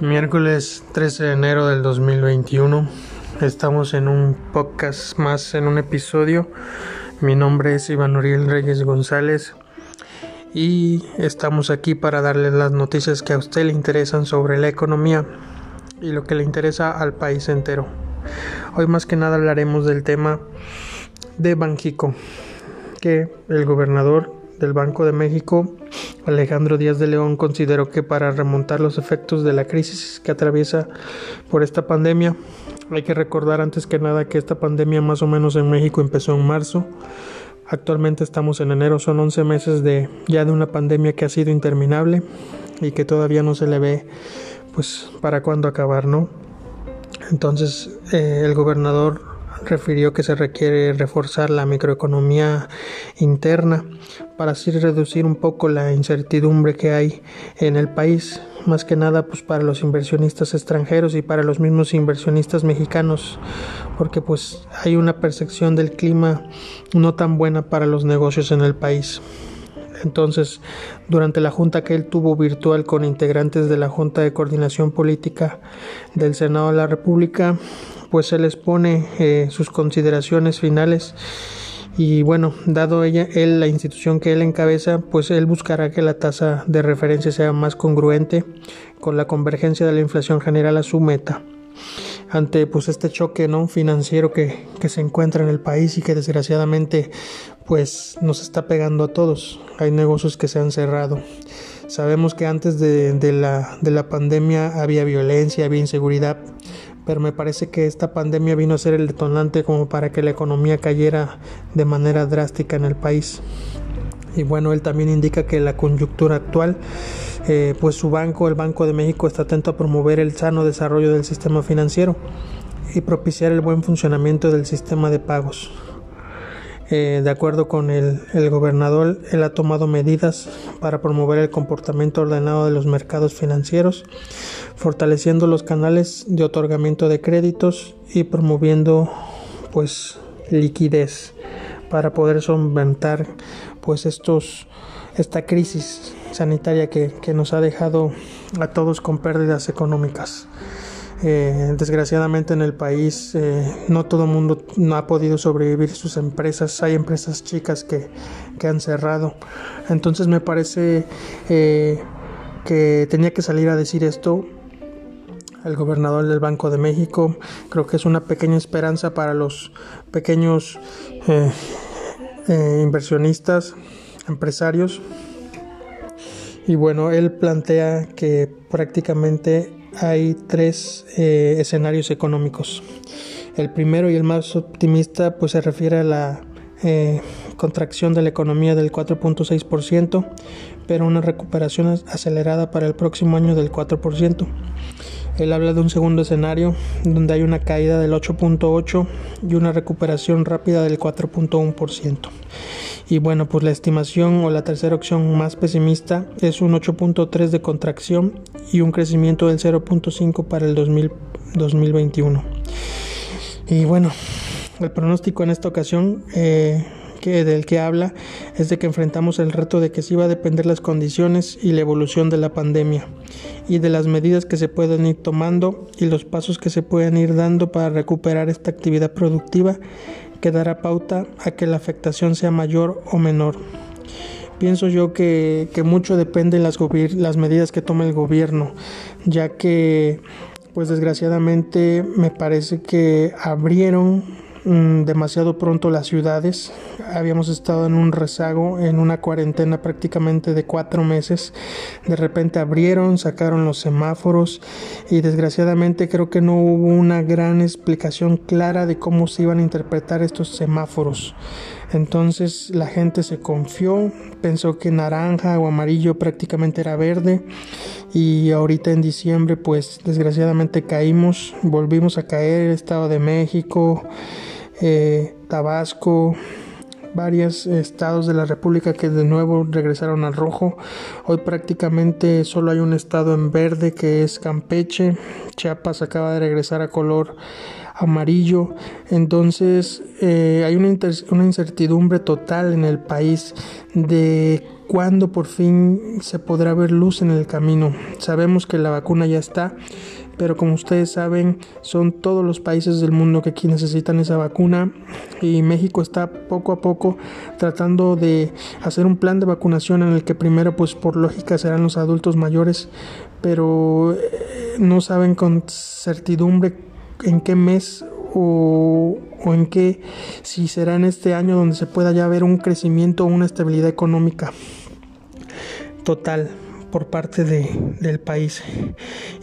Miércoles 13 de enero del 2021. Estamos en un podcast más, en un episodio. Mi nombre es Iván Uriel Reyes González y estamos aquí para darles las noticias que a usted le interesan sobre la economía y lo que le interesa al país entero. Hoy más que nada hablaremos del tema de Banjico, que el gobernador del Banco de México, Alejandro Díaz de León, consideró que para remontar los efectos de la crisis que atraviesa por esta pandemia, hay que recordar antes que nada que esta pandemia más o menos en México empezó en marzo. Actualmente estamos en enero, son 11 meses de ya de una pandemia que ha sido interminable y que todavía no se le ve pues para cuándo acabar, ¿no? Entonces eh, el gobernador refirió que se requiere reforzar la microeconomía interna para así reducir un poco la incertidumbre que hay en el país, más que nada pues para los inversionistas extranjeros y para los mismos inversionistas mexicanos, porque pues hay una percepción del clima no tan buena para los negocios en el país. Entonces, durante la junta que él tuvo virtual con integrantes de la Junta de Coordinación Política del Senado de la República, pues se les pone eh, sus consideraciones finales y bueno, dado ella, él la institución que él encabeza, pues él buscará que la tasa de referencia sea más congruente con la convergencia de la inflación general a su meta. Ante pues este choque no financiero que, que se encuentra en el país y que desgraciadamente pues nos está pegando a todos. Hay negocios que se han cerrado. Sabemos que antes de, de, la, de la pandemia había violencia, había inseguridad, pero me parece que esta pandemia vino a ser el detonante como para que la economía cayera de manera drástica en el país. Y bueno, él también indica que la coyuntura actual, eh, pues su banco, el Banco de México, está atento a promover el sano desarrollo del sistema financiero y propiciar el buen funcionamiento del sistema de pagos. Eh, de acuerdo con el, el, gobernador, él ha tomado medidas para promover el comportamiento ordenado de los mercados financieros, fortaleciendo los canales de otorgamiento de créditos y promoviendo pues liquidez para poder solventar pues estos esta crisis sanitaria que, que nos ha dejado a todos con pérdidas económicas. Eh, desgraciadamente en el país eh, no todo el mundo no ha podido sobrevivir sus empresas. Hay empresas chicas que, que han cerrado. Entonces me parece eh, que tenía que salir a decir esto el gobernador del Banco de México. Creo que es una pequeña esperanza para los pequeños inversionistas, empresarios. Y bueno, él plantea que prácticamente hay tres eh, escenarios económicos. El primero y el más optimista pues se refiere a la eh, contracción de la economía del 4.6%, pero una recuperación acelerada para el próximo año del 4%. Él habla de un segundo escenario donde hay una caída del 8.8 y una recuperación rápida del 4.1%. Y bueno, pues la estimación o la tercera opción más pesimista es un 8.3 de contracción y un crecimiento del 0.5 para el 2021. Y bueno, el pronóstico en esta ocasión eh, del que habla es de que enfrentamos el reto de que sí va a depender las condiciones y la evolución de la pandemia y de las medidas que se pueden ir tomando y los pasos que se pueden ir dando para recuperar esta actividad productiva que dará pauta a que la afectación sea mayor o menor. Pienso yo que, mucho depende de las, medidas que tome el gobierno, ya que pues desgraciadamente me parece que abrieron demasiado pronto las ciudades. Habíamos estado en un rezago, en una cuarentena prácticamente de cuatro meses. De repente abrieron, sacaron los semáforos y desgraciadamente creo que no hubo una gran explicación clara de cómo se iban a interpretar estos semáforos. Entonces la gente se confió, pensó que naranja o amarillo prácticamente era verde y ahorita en diciembre pues desgraciadamente caímos, volvimos a caer, Estado de México, eh, Tabasco, varios estados de la República que de nuevo regresaron al rojo. Hoy prácticamente solo hay un estado en verde que es Campeche. Chiapas acaba de regresar a color amarillo. Entonces eh, hay una, una, incertidumbre total en el país de cuándo por fin se podrá ver luz en el camino. Sabemos que la vacuna ya está, pero como ustedes saben, son todos los países del mundo que aquí necesitan esa vacuna. Y México está poco a poco tratando de hacer un plan de vacunación en el que primero pues por lógica serán los adultos mayores, pero eh, no saben con certidumbre en qué mes o, o, en qué, si será en este año donde se pueda ya ver un crecimiento o una estabilidad económica total por parte de, del país.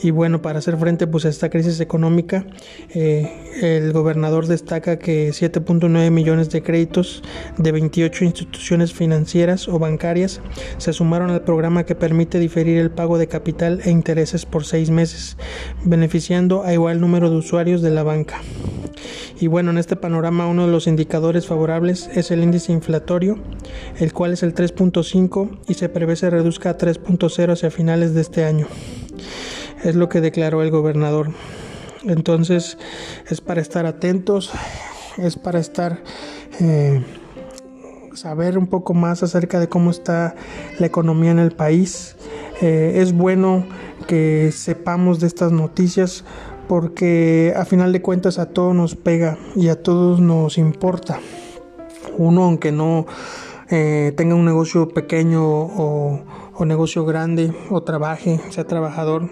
Y bueno, para hacer frente pues, a esta crisis económica, eh, el gobernador destaca que 7.9 millones de créditos de 28 instituciones financieras o bancarias se sumaron al programa que permite diferir el pago de capital e intereses por seis meses, beneficiando a igual número de usuarios de la banca. Y bueno, en este panorama uno de los indicadores favorables es el índice inflatorio, el cual es el 3.5 y se prevé se reduzca a 3.0 hacia finales de este año. Es lo que declaró el gobernador. Entonces es para estar atentos, es para estar... Eh, saber un poco más acerca de cómo está la economía en el país. Eh, es bueno que sepamos de estas noticias porque a final de cuentas a todos nos pega y a todos nos importa. Uno, aunque no eh, tenga un negocio pequeño o, o negocio grande o trabaje, sea trabajador,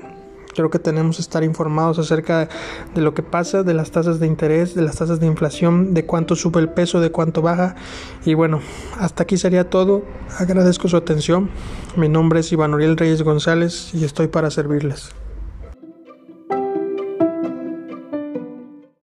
Creo que tenemos que estar informados acerca de lo que pasa, de las tasas de interés, de las tasas de inflación, de cuánto sube el peso, de cuánto baja. Y bueno, hasta aquí sería todo. Agradezco su atención. Mi nombre es Iván Uriel Reyes González y estoy para servirles.